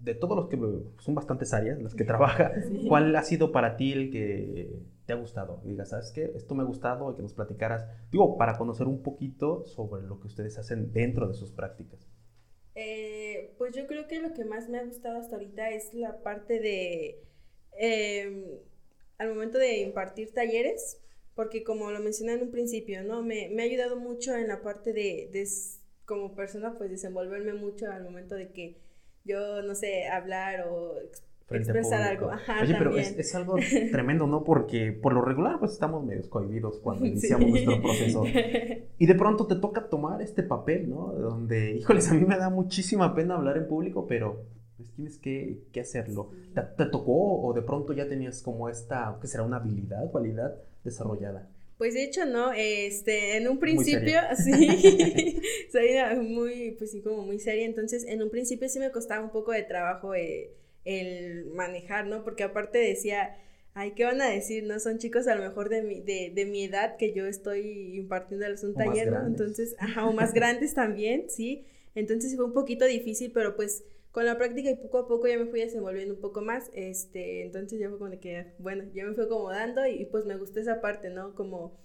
de todos los que son bastantes áreas, las que trabaja, cuál ha sido para ti el que te ha gustado. Y digas, ¿sabes qué? Esto me ha gustado y que nos platicaras, digo, para conocer un poquito sobre lo que ustedes hacen dentro de sus prácticas. Eh, pues yo creo que lo que más me ha gustado hasta ahorita es la parte de, em, al momento de impartir talleres, porque como lo mencioné en un principio, ¿no? Me, me ha ayudado mucho en la parte de, de, como persona, pues desenvolverme mucho al momento de que yo, no sé, hablar o expresar algo. Ajá, Oye, pero es, algo tremendo, ¿no? Porque por lo regular, pues estamos medio cohibidos cuando iniciamos nuestro proceso. Y de pronto te toca tomar este papel, ¿no? Donde, híjoles, a mí me da muchísima pena hablar en público, pero pues tienes que, que hacerlo. ¿Te, ¿Te, tocó o de pronto ya tenías como esta, ¿qué será? Una habilidad, cualidad desarrollada? Pues de hecho, no, este, en un principio, sí, soy muy, pues sí, como muy seria, entonces en un principio sí me costaba un poco de trabajo eh, el manejar, ¿no? Porque aparte decía, ay, ¿qué van a decir? ¿No? Son chicos a lo mejor de mi, de, de mi edad que yo estoy impartiéndoles un taller, ¿no? Entonces, ajá, o más grandes también, sí. Entonces fue un poquito difícil, pero pues con la práctica y poco a poco ya me fui desenvolviendo un poco más, este, entonces ya fue como que, bueno, ya me fui acomodando y, y pues me gustó esa parte, ¿no? Como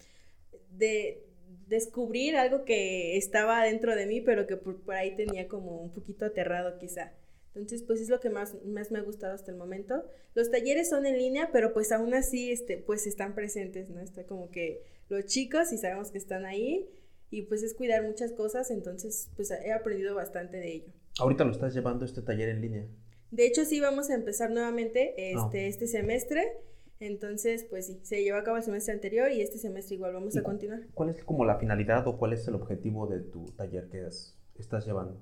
de descubrir algo que estaba dentro de mí, pero que por, por ahí tenía como un poquito aterrado quizá. Entonces, pues es lo que más, más me ha gustado hasta el momento. Los talleres son en línea, pero pues aún así, este, pues están presentes, ¿no? Está como que los chicos y sabemos que están ahí y pues es cuidar muchas cosas, entonces pues he aprendido bastante de ello. Ahorita lo estás llevando este taller en línea. De hecho, sí, vamos a empezar nuevamente este, este semestre. Entonces, pues sí, se llevó a cabo el semestre anterior y este semestre igual vamos a continuar. ¿Cuál es como la finalidad o cuál es el objetivo de tu taller que estás llevando?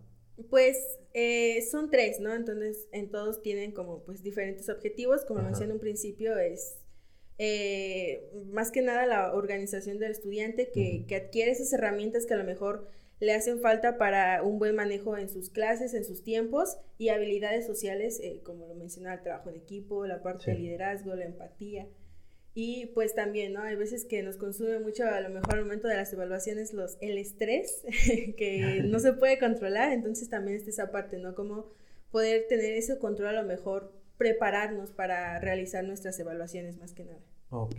Pues eh, son tres, ¿no? Entonces, en todos tienen como pues diferentes objetivos. Como mencioné en un principio, es eh, más que nada la organización del estudiante que, que, adquiere esas herramientas que a lo mejor le hacen falta para un buen manejo en sus clases, en sus tiempos y habilidades sociales, eh, como lo mencionaba, el trabajo en equipo, la parte de liderazgo, la empatía. Y pues también, ¿no? Hay veces que nos consume mucho, a lo mejor al momento de las evaluaciones, los, el estrés, que no se puede controlar, entonces también está esa parte, ¿no? Como poder tener ese control, a lo mejor prepararnos para realizar nuestras evaluaciones más que nada. Ok.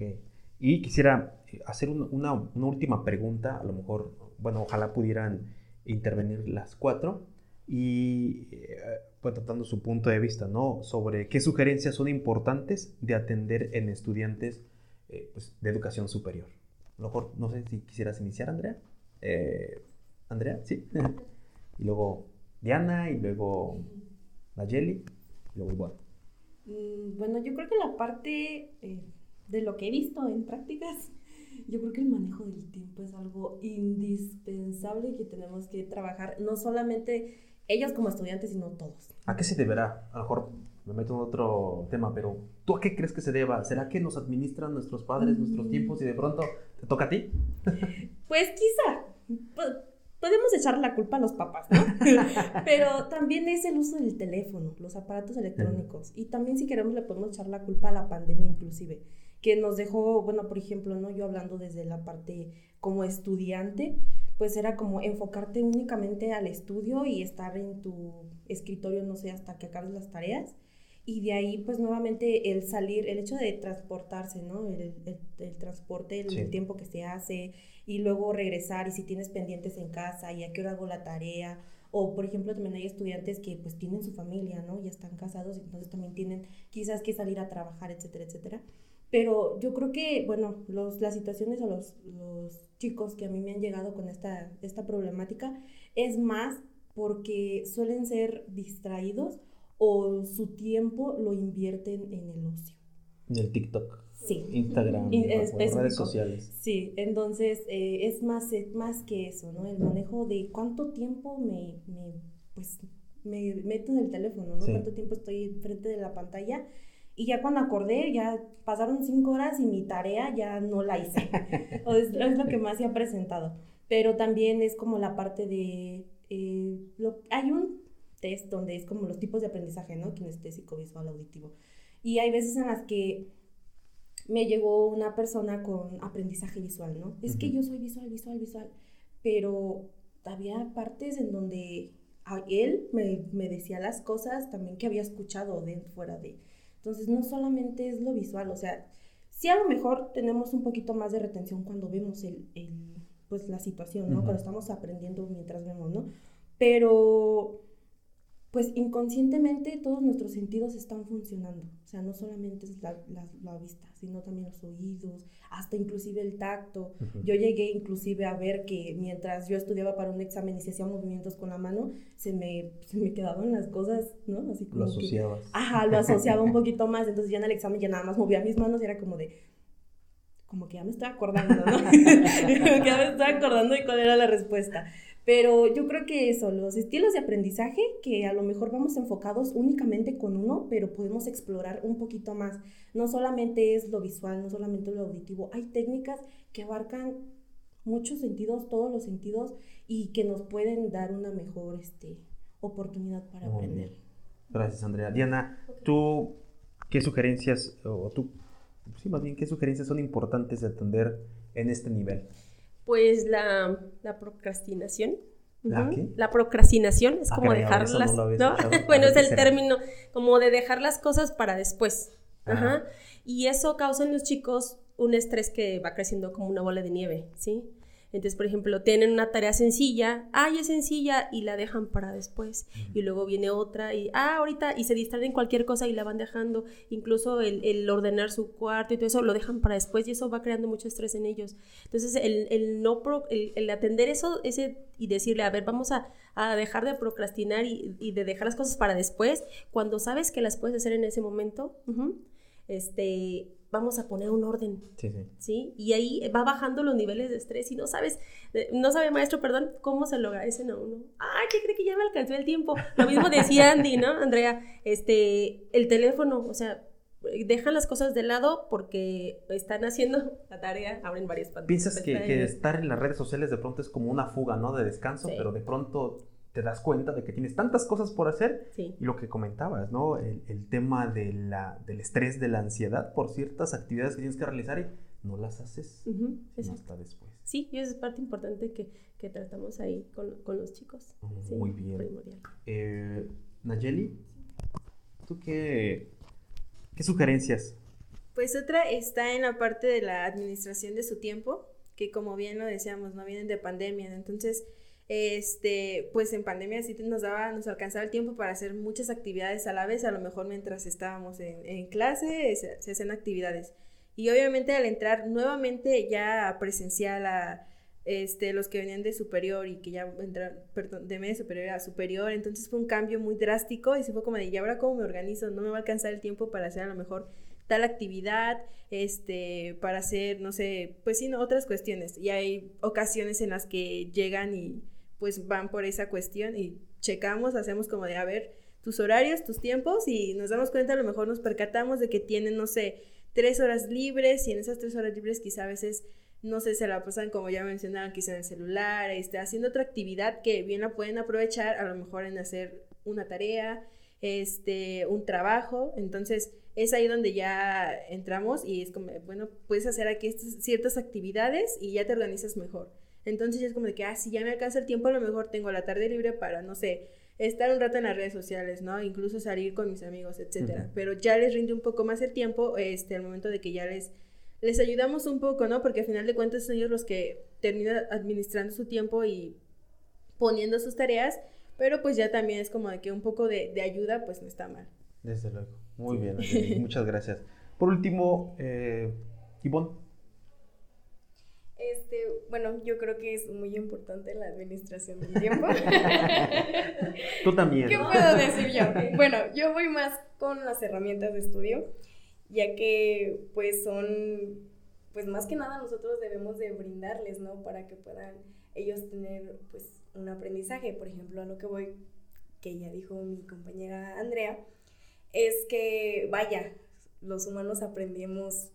Y quisiera eh, hacer una, última pregunta, a lo mejor, bueno, ojalá pudieran intervenir las cuatro y eh, pues tratando su punto de vista, ¿no? Sobre qué sugerencias son importantes de atender en estudiantes eh, pues, de educación superior. A lo mejor, no sé si quisieras iniciar, Andrea. Andrea, sí. y luego Diana, y luego Nayeli, y luego. Mm, bueno, yo creo que la parte eh, de lo que he visto en prácticas, yo creo que el manejo del tiempo es algo indispensable que tenemos que trabajar, no solamente ellos como estudiantes, sino todos. ¿A qué se deberá? A lo mejor me meto en otro tema, pero ¿tú a qué crees que se deba? ¿Será que nos administran nuestros padres nuestros mm. tiempos y de pronto te toca a ti? Pues quizá. Podemos echar la culpa a los papás, ¿no? Pero también es el uso del teléfono, los aparatos electrónicos. Y también si queremos le podemos echar la culpa a la pandemia inclusive, que nos dejó, bueno, por ejemplo, ¿no? Yo hablando desde la parte como estudiante, pues era como enfocarte únicamente al estudio y estar en tu escritorio, no sé, hasta que acabes las tareas y de ahí pues nuevamente el salir, el hecho de transportarse, ¿no? El, el, transporte, el, tiempo que se hace y luego regresar y si tienes pendientes en casa y a qué hora hago la tarea. O por ejemplo también hay estudiantes que pues tienen su familia, ¿no? Ya están casados y entonces también tienen quizás que salir a trabajar, etcétera, etcétera. Pero yo creo que, bueno, los, las situaciones o los, los chicos que a mí me han llegado con esta, esta problemática es más porque suelen ser distraídos o su tiempo lo invierten en el ocio. En el TikTok. Sí. Instagram, Y es- redes sociales. Sí, entonces eh, es más, es más que eso, ¿no? El manejo de cuánto tiempo me, me, pues, me meto en el teléfono, ¿no? Sí. Cuánto tiempo estoy enfrente de la pantalla. Y ya cuando acordé, ya pasaron cinco horas y mi tarea ya no la hice. O es, es lo que más se ha presentado. Pero también es como la parte de... eh, lo- hay un test donde es como los tipos de aprendizaje, ¿no? Kinestésico, visual, auditivo. Y hay veces en las que me llegó una persona con aprendizaje visual, ¿no? Es que Ujú. yo soy visual, visual, visual, pero había partes en donde a él me, me decía las cosas también que había escuchado de fuera de. Entonces, no solamente es lo visual, o sea, sí a lo mejor tenemos un poquito más de retención cuando vemos el, el, pues la situación, ¿no? Ujú. Cuando estamos aprendiendo mientras vemos, ¿no? Pero pues inconscientemente todos nuestros sentidos están funcionando. O sea, no solamente es la, la- la vista, sino también los oídos, hasta inclusive el tacto. Ujú. Yo llegué inclusive a ver que mientras yo estudiaba para un examen y se hacía movimientos con la mano, se me, se me quedaban las cosas, ¿no? Así como Lo que- asociabas. Ajá, lo asociaba un poquito más. Entonces ya en el examen ya nada más movía mis manos y era como de. Como que ya me estoy acordando, ¿no? como que ya me estoy acordando de cuál era la respuesta. Pero yo creo que eso, los estilos de aprendizaje, que a lo mejor vamos enfocados únicamente con uno, pero podemos explorar un poquito más. No solamente es lo visual, no solamente lo auditivo. Hay técnicas que abarcan muchos sentidos, todos los sentidos, y que nos pueden dar una mejor este, oportunidad para Muy aprender. bien. Gracias, Andrea. Diana, ¿tú qué sugerencias, o tú, sí, más bien, qué sugerencias son importantes de atender en este nivel? Pues la, la procrastinación. ¿La qué? La procrastinación es Ah, como no dejarlas. bueno, es ¿qué el término como de dejar las cosas para después. Ajá. Ajá. Y eso causa en los chicos un estrés que va creciendo como una bola de nieve, ¿sí? Entonces, por ejemplo, tienen una tarea sencilla, ay, es sencilla, y la dejan para después. Y luego viene otra, y, ah, ahorita, y se distraen en cualquier cosa y la van dejando. Incluso el, el ordenar su cuarto y todo eso lo dejan para después, y eso va creando mucho estrés en ellos. Entonces, el, el no pro- el, el atender eso ese, y decirle, a ver, vamos a, a dejar de procrastinar y, y de dejar las cosas para después, cuando sabes que las puedes hacer en ese momento, este, vamos a poner un orden. Sí, sí. ¿sí? Y ahí va bajando los niveles de estrés y no sabes, no sabe maestro, perdón, cómo se lo agradecen a uno. Ay, ¿qué cree que ya me alcanzó el tiempo? Lo mismo decía Andy, ¿no? Andrea, este, el teléfono, o sea, dejan las cosas de lado porque están haciendo la tarea, abren varias pantallas. Piensas que, que estar en las redes sociales de pronto es como una fuga, ¿no? De descanso, Sí. pero de pronto te das cuenta de que tienes tantas cosas por hacer Sí. y lo que comentabas, ¿no? El, el tema de la, del estrés, de la ansiedad por ciertas actividades que tienes que realizar y no las haces Ujú, sino exacto. hasta después. Sí, y esa es parte importante que, que tratamos ahí con, con los chicos. Sí, Muy bien. primordial. Eh, Nayeli, ¿tú qué, qué sugerencias? Pues otra está en la parte de la administración de su tiempo, que como bien lo decíamos, no vienen de pandemia, entonces, este, pues en pandemia sí nos daba, nos alcanzaba el tiempo para hacer muchas actividades a la vez, a lo mejor mientras estábamos en, en clase se, se hacían actividades. Y obviamente al entrar nuevamente ya presencial a este, los que venían de superior y que ya entraron, perdón, de media superior a superior, entonces fue un cambio muy drástico y se fue como de, ¿y ahora cómo me organizo? No me va a alcanzar el tiempo para hacer a lo mejor tal actividad, este, para hacer, no sé, pues sí, no, otras cuestiones. Y hay ocasiones en las que llegan y pues van por esa cuestión y checamos, hacemos como de, a ver, tus horarios, tus tiempos y nos damos cuenta, a lo mejor nos percatamos de que tienen, no sé, tres horas libres y en esas tres horas libres quizá a veces, no sé, se la pasan como ya mencionaron, quizá en el celular, este, haciendo otra actividad que bien la pueden aprovechar, a lo mejor en hacer una tarea, este, un trabajo, entonces es ahí donde ya entramos y es como, bueno, puedes hacer aquí estas ciertas actividades y ya te organizas mejor. Entonces es como de que, ah, si ya me alcanza el tiempo, a lo mejor tengo la tarde libre para, no sé, estar un rato en las redes sociales, ¿no? Incluso salir con mis amigos, etcétera. Pero ya les rinde un poco más el tiempo, este, al momento de que ya les, les ayudamos un poco, ¿no? Porque al final de cuentas son ellos los que terminan administrando su tiempo y poniendo sus tareas, pero pues ya también es como de que un poco de, de ayuda, pues no está mal. Desde luego. Muy bien, muchas gracias. Por último, eh, Ivonne. Este, bueno, yo creo que es muy importante la administración del tiempo. Tú también. ¿Qué puedo decir yo? Bueno, yo voy más con las herramientas de estudio, ya que pues son, pues más que nada nosotros debemos de brindarles, ¿no? Para que puedan ellos tener pues un aprendizaje. Por ejemplo, a lo que voy, que ya dijo mi compañera Andrea, es que, vaya, los humanos aprendemos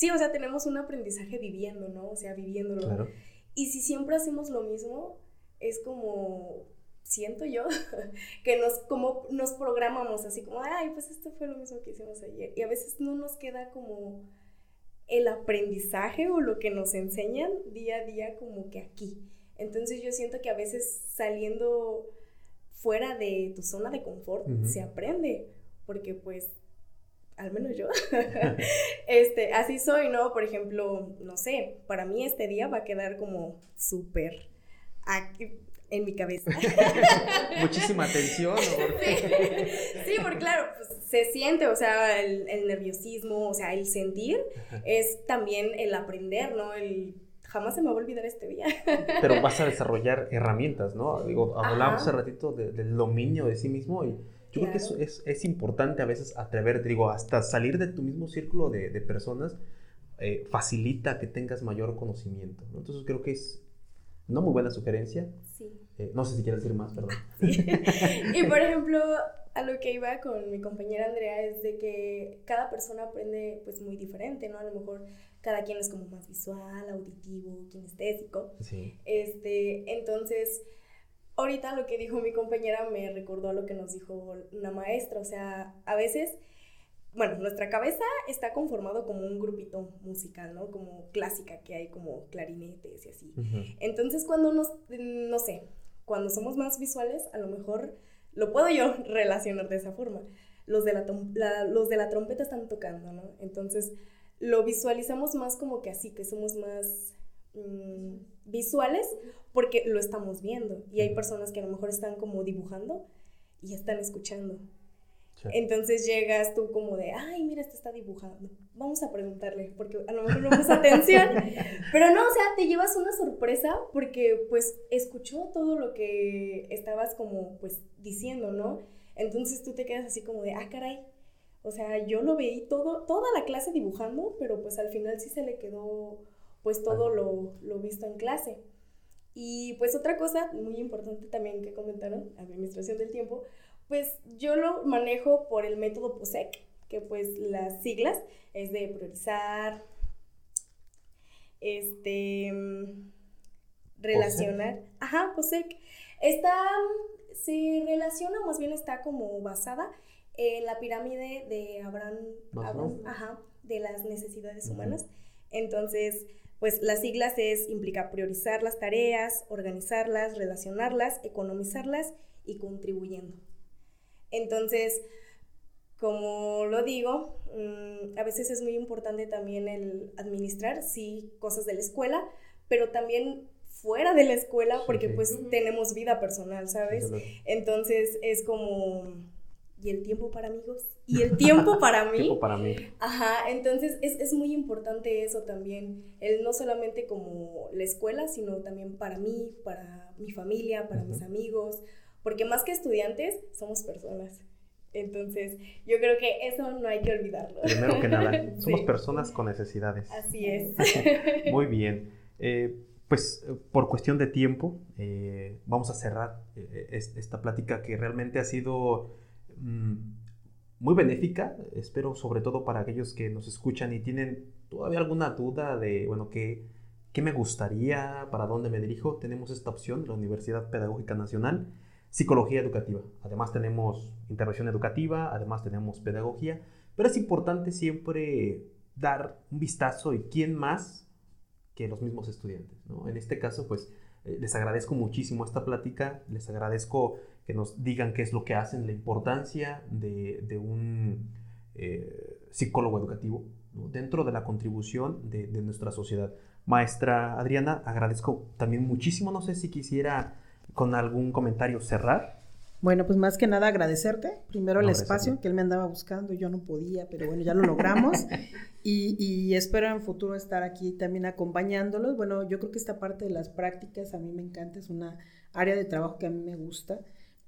sí, o sea, tenemos un aprendizaje viviendo, ¿no? O sea, viviéndolo. Claro. Y si siempre hacemos lo mismo, es como, siento yo, que nos, como nos programamos así como, ay, pues esto fue lo mismo que hicimos ayer. Y a veces no nos queda como el aprendizaje o lo que nos enseñan día a día como que aquí. Entonces yo siento que a veces saliendo fuera de tu zona de confort se aprende, porque pues al menos yo, este, así soy, ¿no? Por ejemplo, no sé, para mí este día va a quedar como súper en mi cabeza. Muchísima atención. Sí. porque claro, pues, se siente, o sea, el, nerviosismo, o sea, el sentir es también el aprender, ¿no? El jamás se me va a olvidar este día. Pero vas a desarrollar herramientas, ¿no? Digo, hablamos hace ratito del dominio de sí mismo y yo creo que eso es, es, importante a veces atrever, digo, hasta salir de tu mismo círculo de, de personas eh, facilita que tengas mayor conocimiento. ¿no? Entonces creo que es una muy buena sugerencia. Sí. Eh, no sé si quieres decir más, perdón. y por ejemplo, a lo que iba con mi compañera Andrea es de que cada persona aprende pues muy diferente, ¿no? A lo mejor cada quien es como más visual, auditivo, kinestésico. Sí. Este, entonces ahorita lo que dijo mi compañera me recordó a lo que nos dijo una maestra, o sea, a veces, bueno, nuestra cabeza está conformado como un grupito musical, ¿no? Como clásica, que hay como clarinetes y así. Entonces, cuando nos, no sé, cuando somos más visuales, a lo mejor lo puedo yo relacionar de esa forma. Los de la, los de la trompeta están tocando, ¿no? Entonces, lo visualizamos más como que así, que somos más Mm, visuales porque lo estamos viendo y hay personas que a lo mejor están como dibujando y están escuchando. Entonces llegas tú como de, ay, mira, este está dibujando. Vamos a preguntarle, porque a lo mejor no puso atención. Pero no, o sea, te llevas una sorpresa porque pues escuchó todo lo que estabas como pues diciendo, ¿no? Entonces tú te quedas así como de, ah, caray. O sea, yo lo veí todo, toda la clase dibujando, pero pues al final sí se le quedó pues todo lo, lo visto en clase. Y pues otra cosa muy importante también que comentaron, administración del tiempo, pues yo lo manejo por el método POSEC, que pues las siglas es de priorizar, este, relacionar, ajá, POSEC, está, se relaciona, más bien está como basada en la pirámide de Abraham, ajá, de las necesidades humanas. Entonces, pues las siglas es, implica priorizar las tareas, organizarlas, relacionarlas, economizarlas y contribuyendo. Entonces, como lo digo, mm, a veces es muy importante también el administrar, sí, cosas de la escuela, pero también fuera de la escuela, porque pues tenemos vida personal, ¿sabes? Entonces es como y el tiempo para amigos y el tiempo para mí. tiempo para mí. Ajá, entonces es, es, muy importante eso también, el no solamente como la escuela, sino también para mí, para mi familia, para mis amigos, porque más que estudiantes, somos personas. Entonces, yo creo que eso no hay que olvidarlo. Primero que nada, somos personas con necesidades. Así es. muy bien. Eh, pues por cuestión de tiempo, eh, vamos a cerrar eh, esta plática que realmente ha sido muy benéfica, espero sobre todo para aquellos que nos escuchan y tienen todavía alguna duda de, bueno, ¿qué, qué me gustaría, para dónde me dirijo? Tenemos esta opción, la Universidad Pedagógica Nacional, Psicología Educativa. Además tenemos intervención educativa, además tenemos pedagogía, pero es importante siempre dar un vistazo y quién más que los mismos estudiantes. ¿no? En este caso, pues eh, les agradezco muchísimo esta plática, les agradezco que nos digan qué es lo que hacen, la importancia de, un eh, psicólogo educativo dentro de la contribución de, nuestra sociedad. Maestra Adriana, agradezco también muchísimo, no sé si quisiera con algún comentario cerrar. Bueno, pues más que nada agradecerte. Primero el espacio que él me andaba buscando, yo no podía, pero bueno, ya lo logramos. y, y, espero en futuro estar aquí también acompañándolos. Bueno, yo creo que esta parte de las prácticas a mí me encanta, es una área de trabajo que a mí me gusta,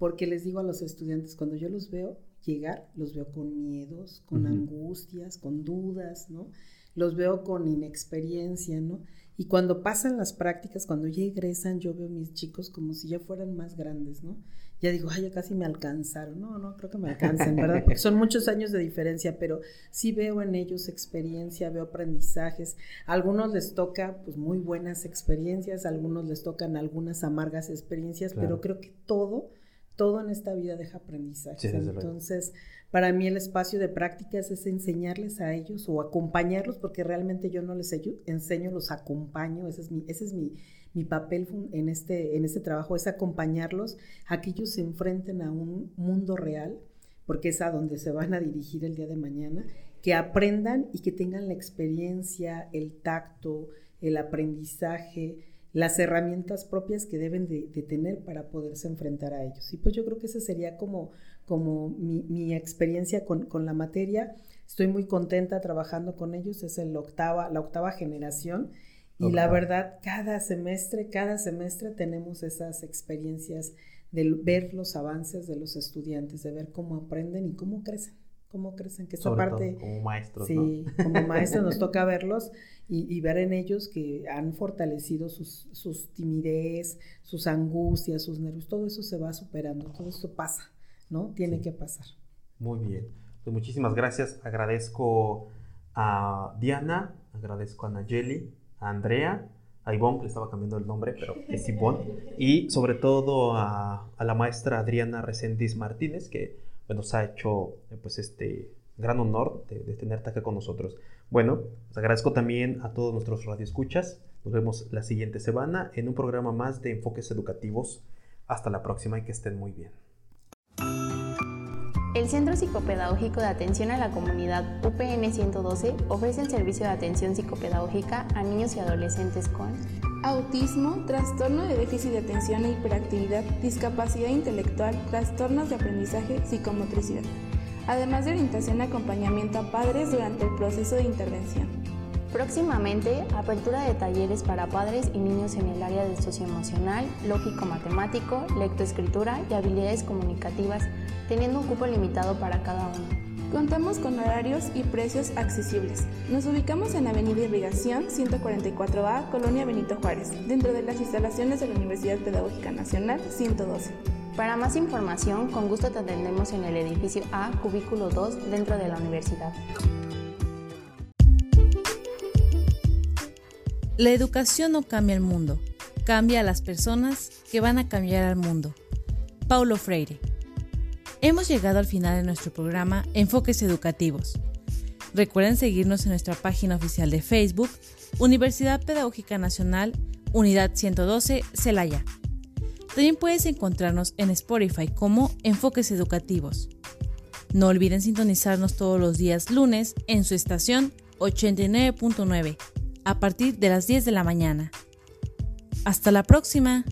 porque les digo a los estudiantes, cuando yo los veo llegar, los veo con miedos, con angustias, con dudas, ¿no? Los veo con inexperiencia, ¿no? Y cuando pasan las prácticas, cuando ya egresan, yo veo a mis chicos como si ya fueran más grandes, ¿no? Ya digo, ay, ya casi me alcanzaron. No, no, creo que me alcancen, ¿verdad? Porque son muchos años de diferencia, pero sí veo en ellos experiencia, veo aprendizajes. A algunos les toca, pues, muy buenas experiencias, a algunos les tocan algunas amargas experiencias, pero creo que todo, todo en esta vida deja aprendizaje. Entonces, para mí el espacio de prácticas es enseñarles a ellos o acompañarlos, porque realmente yo no les enseño, los acompaño, ese es mi, ese es mi, mi papel en este, en este trabajo, es acompañarlos a que ellos se enfrenten a un mundo real, porque es a donde se van a dirigir el día de mañana, que aprendan y que tengan la experiencia, el tacto, el aprendizaje, las herramientas propias que deben de, tener para poderse enfrentar a ellos. Y pues yo creo que esa sería como, como mi, experiencia con, la materia. Estoy muy contenta trabajando con ellos, es el octava, la octava generación. Y la verdad, cada semestre, cada semestre tenemos esas experiencias de ver los avances de los estudiantes, de ver cómo aprenden y cómo crecen cómo crecen, que esta parte... como maestros, Sí, como maestros nos toca verlos y, ver en ellos que han fortalecido sus, sus timidez, sus angustias, sus nervios, todo eso se va superando, todo esto pasa, ¿no? Tiene que pasar. Muy bien, pues muchísimas gracias, agradezco a Diana, agradezco a Nayeli, a Andrea, a Ivonne, que le estaba cambiando el nombre, pero es Ivonne, y sobre todo a, a la maestra Adriana Resendiz Martínez, que pues, nos ha hecho eh, pues este gran honor de, tenerte acá con nosotros. Bueno, les agradezco también a todos nuestros radioescuchas. Nos vemos la siguiente semana en un programa más de enfoques educativos. Hasta la próxima y que estén muy bien. El Centro Psicopedagógico de Atención a la Comunidad UPN 112 ofrece el servicio de atención psicopedagógica a niños y adolescentes con autismo, trastorno de déficit de atención e hiperactividad, discapacidad intelectual, trastornos de aprendizaje, psicomotricidad, además de orientación y acompañamiento a padres durante el proceso de intervención. Próximamente, apertura de talleres para padres y niños en el área de socioemocional, lógico-matemático, lectoescritura y habilidades comunicativas, teniendo un cupo limitado para cada uno. Contamos con horarios y precios accesibles. Nos ubicamos en Avenida Irrigación 144A, Colonia Benito Juárez, dentro de las instalaciones de la Universidad Pedagógica Nacional 112. Para más información, con gusto te atendemos en el edificio A, cubículo 2, dentro de la universidad. La educación no cambia el mundo, cambia a las personas que van a cambiar al mundo. Paulo Freire. Hemos llegado al final de nuestro programa Enfoques Educativos. Recuerden seguirnos en nuestra página oficial de Facebook, Universidad Pedagógica Nacional, Unidad 112, Celaya. También puedes encontrarnos en Spotify como Enfoques Educativos. No olviden sintonizarnos todos los días lunes en su estación 89.9 a partir de las 10 de la mañana. Hasta la próxima.